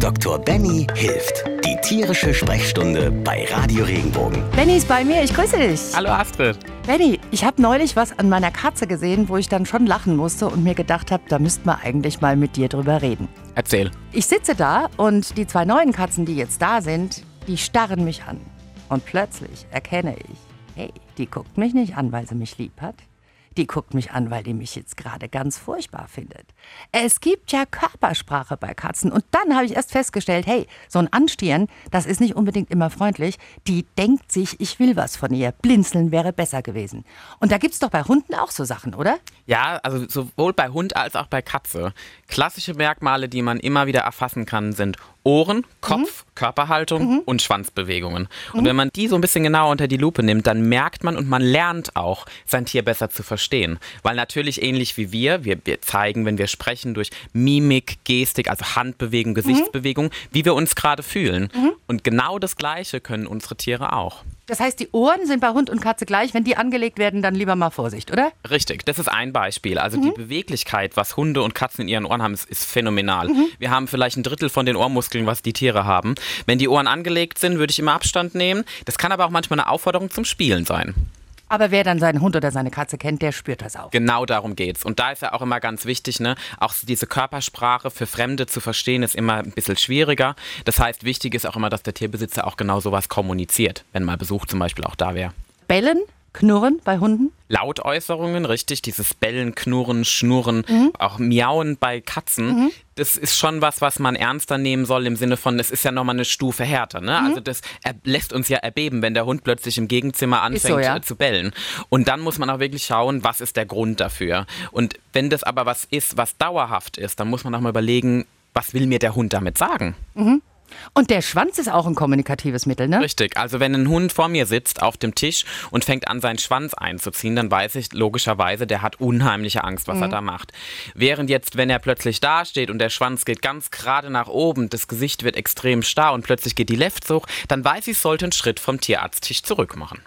Dr. Benny hilft. Die tierische Sprechstunde bei Radio Regenbogen. Benny ist bei mir, ich grüße dich. Hallo Astrid. Benny, ich habe neulich was an meiner Katze gesehen, wo ich dann schon lachen musste und mir gedacht habe, da müsste man eigentlich mal mit dir drüber reden. Erzähl. Ich sitze da und die zwei neuen Katzen, die jetzt da sind, die starren mich an. Und plötzlich erkenne ich, hey, die guckt mich nicht an, weil sie mich lieb hat. Die guckt mich an, weil die mich jetzt gerade ganz furchtbar findet. Es gibt ja Körpersprache bei Katzen. Und dann habe ich erst festgestellt, hey, so ein Anstieren, das ist nicht unbedingt immer freundlich. Die denkt sich, ich will was von ihr. Blinzeln wäre besser gewesen. Und da gibt es doch bei Hunden auch so Sachen, oder? Ja, also sowohl bei Hund als auch bei Katze. Klassische Merkmale, die man immer wieder erfassen kann, sind Ohren, Kopf, mhm. Körperhaltung mhm. und Schwanzbewegungen. Und mhm. wenn man die so ein bisschen genauer unter die Lupe nimmt, dann merkt man und man lernt auch, sein Tier besser zu verstehen. Weil natürlich ähnlich wie wir, wir, wir zeigen, wenn wir sprechen, durch Mimik, Gestik, also Handbewegung, Gesichtsbewegung, mhm. wie wir uns gerade fühlen. Mhm. Und genau das Gleiche können unsere Tiere auch. Das heißt, die Ohren sind bei Hund und Katze gleich. Wenn die angelegt werden, dann lieber mal Vorsicht, oder? Richtig, das ist ein Beispiel. Also mhm. die Beweglichkeit, was Hunde und Katzen in ihren Ohren haben, ist, ist phänomenal. Mhm. Wir haben vielleicht ein Drittel von den Ohrmuskeln, was die Tiere haben. Wenn die Ohren angelegt sind, würde ich immer Abstand nehmen. Das kann aber auch manchmal eine Aufforderung zum Spielen sein. Aber wer dann seinen Hund oder seine Katze kennt, der spürt das auch. Genau darum geht's. Und da ist ja auch immer ganz wichtig, ne, auch diese Körpersprache für Fremde zu verstehen, ist immer ein bisschen schwieriger. Das heißt, wichtig ist auch immer, dass der Tierbesitzer auch genau sowas kommuniziert, wenn mal Besuch zum Beispiel auch da wäre. Bellen Knurren bei Hunden? Lautäußerungen, richtig. Dieses Bellen, Knurren, Schnurren, mhm. auch Miauen bei Katzen. Mhm. Das ist schon was, was man ernster nehmen soll im Sinne von, es ist ja nochmal eine Stufe härter. Ne? Mhm. Also das lässt uns ja erbeben, wenn der Hund plötzlich im Gegenzimmer anfängt so, ja. zu bellen. Und dann muss man auch wirklich schauen, was ist der Grund dafür. Und wenn das aber was ist, was dauerhaft ist, dann muss man auch mal überlegen, was will mir der Hund damit sagen? Mhm. Und der Schwanz ist auch ein kommunikatives Mittel, ne? Richtig. Also wenn ein Hund vor mir sitzt auf dem Tisch und fängt an, seinen Schwanz einzuziehen, dann weiß ich logischerweise, der hat unheimliche Angst, was mhm. er da macht. Während jetzt, wenn er plötzlich dasteht und der Schwanz geht ganz gerade nach oben, das Gesicht wird extrem starr und plötzlich geht die Left hoch, dann weiß ich, ich sollte einen Schritt vom Tierarzttisch zurück machen.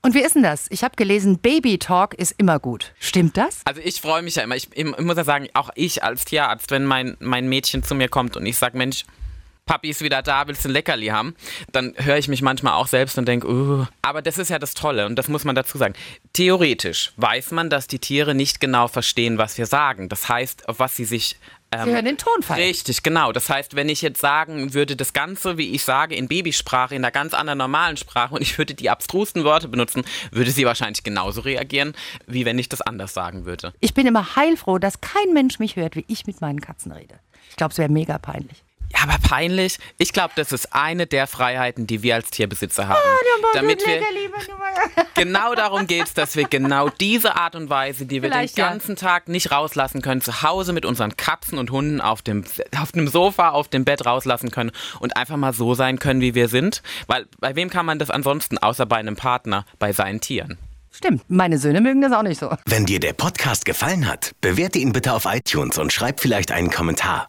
Und wie ist denn das? Ich habe gelesen, Baby Talk ist immer gut. Stimmt das? Also ich freue mich ja immer. Ich, ich, muss ja sagen, auch ich als Tierarzt, wenn mein, mein Mädchen zu mir kommt und ich sage, Mensch, Papi ist wieder da, willst du ein Leckerli haben? Dann höre ich mich manchmal auch selbst und denke, uh. aber das ist ja das Tolle und das muss man dazu sagen. Theoretisch weiß man, dass die Tiere nicht genau verstehen, was wir sagen. Das heißt, auf was sie sich ähm, Sie hören den Tonfall. Richtig, genau. Das heißt, wenn ich jetzt sagen würde, das Ganze, wie ich sage, in Babysprache, in einer ganz anderen normalen Sprache und ich würde die abstrusten Worte benutzen, würde sie wahrscheinlich genauso reagieren, wie wenn ich das anders sagen würde. Ich bin immer heilfroh, dass kein Mensch mich hört, wie ich mit meinen Katzen rede. Ich glaube, es wäre mega peinlich. Ja, aber peinlich. Ich glaube, das ist eine der Freiheiten, die wir als Tierbesitzer haben. Oh, damit wir genau darum geht es, dass wir genau diese Art und Weise, die wir Vielleicht, den ganzen ja. Tag nicht rauslassen können, zu Hause mit unseren Katzen und Hunden auf dem, auf dem Sofa, auf dem Bett rauslassen können und einfach mal so sein können, wie wir sind. Weil bei wem kann man das ansonsten, außer bei einem Partner, bei seinen Tieren? Stimmt, meine Söhne mögen das auch nicht so. Wenn dir der Podcast gefallen hat, bewerte ihn bitte auf iTunes und schreib vielleicht einen Kommentar.